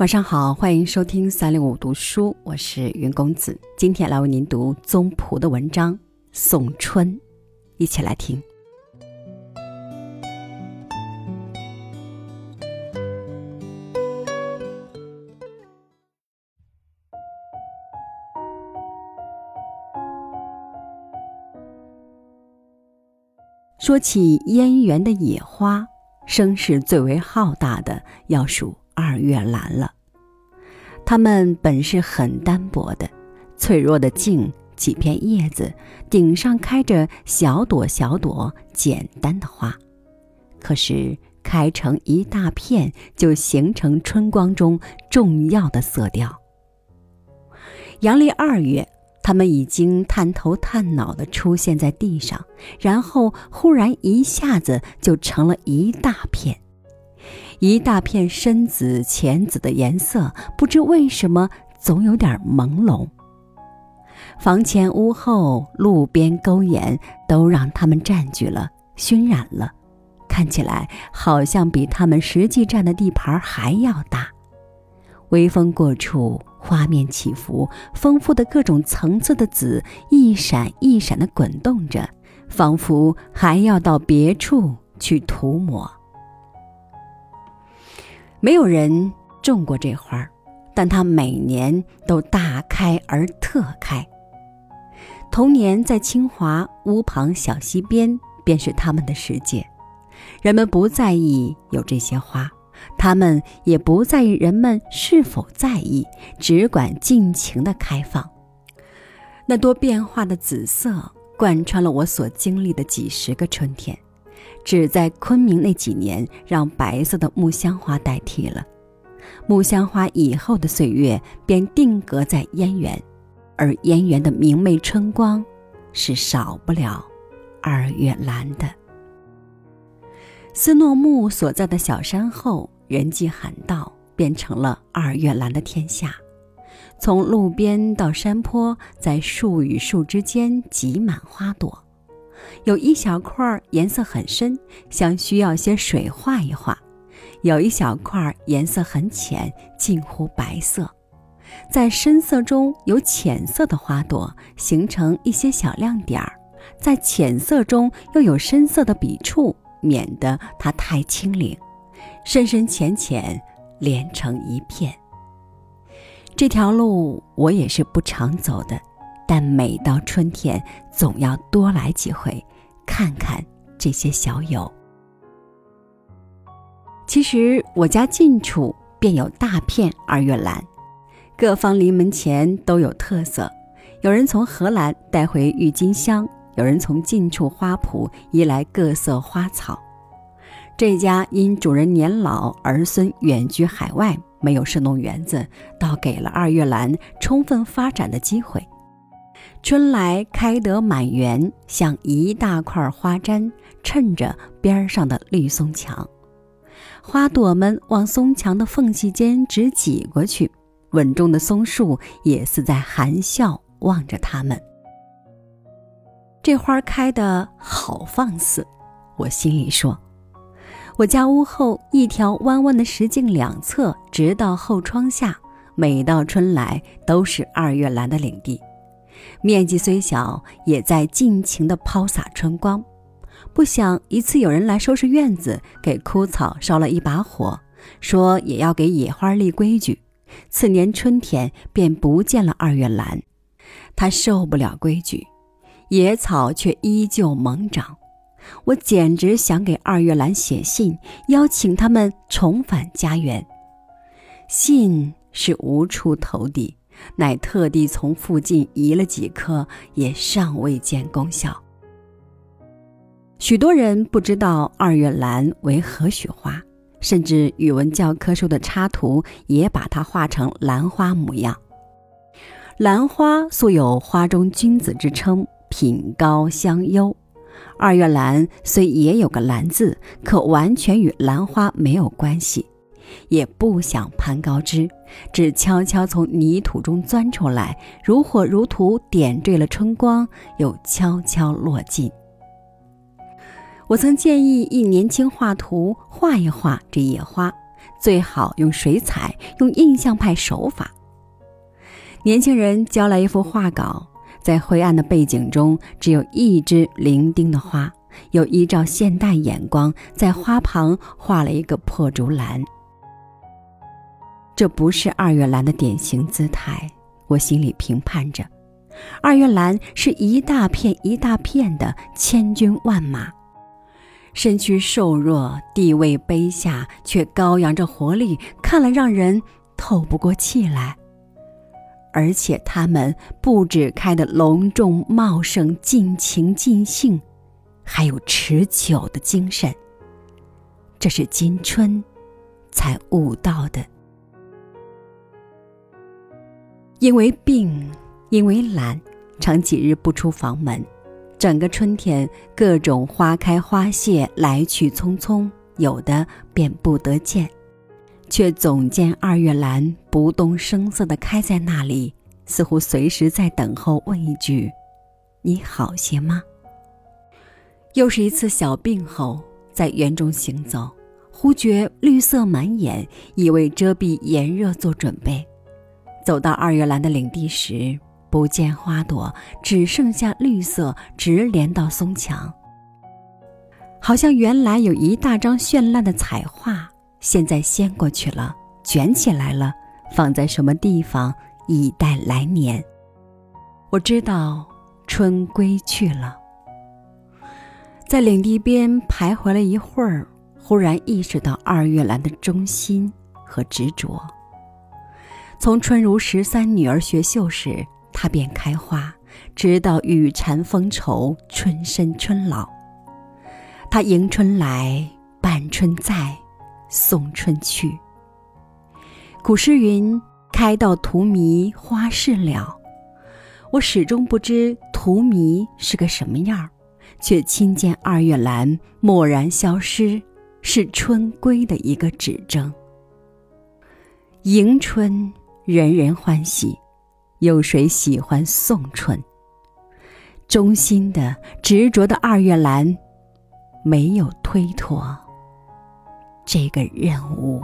晚上好，欢迎收听三六五读书，我是云公子。今天来为您读宗璞的文章《送春》，一起来听。说起燕园的野花，声势最为浩大的要数。二月兰了，它们本是很单薄的、脆弱的茎，几片叶子，顶上开着小朵小朵简单的花，可是开成一大片，就形成春光中重要的色调。阳历二月，它们已经探头探脑地出现在地上，然后忽然一下子就成了一大片。一大片深紫、浅紫的颜色，不知为什么总有点朦胧。房前屋后、路边沟沿，都让它们占据了、熏染了，看起来好像比它们实际占的地盘还要大。微风过处，花面起伏，丰富的各种层次的紫一闪一闪地滚动着，仿佛还要到别处去涂抹。没有人种过这花，但它每年都大开而特开。童年在清华屋旁小溪边，便是他们的世界。人们不在意有这些花，他们也不在意人们是否在意，只管尽情的开放。那多变化的紫色，贯穿了我所经历的几十个春天。只在昆明那几年，让白色的木香花代替了木香花，以后的岁月便定格在燕园，而燕园的明媚春光，是少不了二月兰的。斯诺木所在的小山后，人迹罕到，变成了二月兰的天下。从路边到山坡，在树与树之间挤满花朵。有一小块颜色很深，像需要些水画一画；有一小块颜色很浅，近乎白色。在深色中有浅色的花朵，形成一些小亮点儿；在浅色中又有深色的笔触，免得它太清灵。深深浅浅连成一片。这条路我也是不常走的。但每到春天，总要多来几回，看看这些小友。其实我家近处便有大片二月兰，各方临门前都有特色。有人从荷兰带回郁金香，有人从近处花圃移来各色花草。这家因主人年老，儿孙远居海外，没有设弄园子，倒给了二月兰充分发展的机会。春来开得满园，像一大块花毡衬着边上的绿松墙，花朵们往松墙的缝隙间直挤过去，稳重的松树也似在含笑望着它们。这花开得好放肆，我心里说。我家屋后一条弯弯的石径两侧，直到后窗下，每到春来都是二月兰的领地。面积虽小，也在尽情地抛洒春光。不想一次有人来收拾院子，给枯草烧了一把火，说也要给野花立规矩。次年春天便不见了二月兰，他受不了规矩，野草却依旧猛长。我简直想给二月兰写信，邀请他们重返家园。信是无处投递。乃特地从附近移了几棵，也尚未见功效。许多人不知道二月兰为何许花，甚至语文教科书的插图也把它画成兰花模样。兰花素有“花中君子”之称，品高香优。二月兰虽也有个“兰”字，可完全与兰花没有关系。也不想攀高枝，只悄悄从泥土中钻出来，如火如荼点缀了春光，又悄悄落尽。我曾建议一年轻画图画一画这野花，最好用水彩，用印象派手法。年轻人交来一幅画稿，在灰暗的背景中，只有一只伶仃的花，又依照现代眼光，在花旁画了一个破竹篮。这不是二月兰的典型姿态，我心里评判着。二月兰是一大片一大片的千军万马，身躯瘦弱，地位卑下，却高扬着活力，看了让人透不过气来。而且他们不止开得隆重茂盛、尽情尽兴，还有持久的精神。这是今春才悟到的。因为病，因为懒，常几日不出房门。整个春天，各种花开花谢，来去匆匆，有的便不得见，却总见二月兰不动声色地开在那里，似乎随时在等候问一句：“你好些吗？”又是一次小病后，在园中行走，忽觉绿色满眼，已为遮蔽炎热做准备。走到二月兰的领地时，不见花朵，只剩下绿色，直连到松墙。好像原来有一大张绚烂的彩画，现在掀过去了，卷起来了，放在什么地方，以待来年。我知道春归去了，在领地边徘徊了一会儿，忽然意识到二月兰的忠心和执着。从春如十三女儿学绣时，它便开花，直到雨蝉风愁，春深春老。它迎春来，伴春在，送春去。古诗云：“开到荼蘼花事了。”我始终不知荼蘼是个什么样，却亲见二月兰蓦然消失，是春归的一个指征。迎春。人人欢喜，有谁喜欢宋春？忠心的、执着的二月兰，没有推脱这个任务。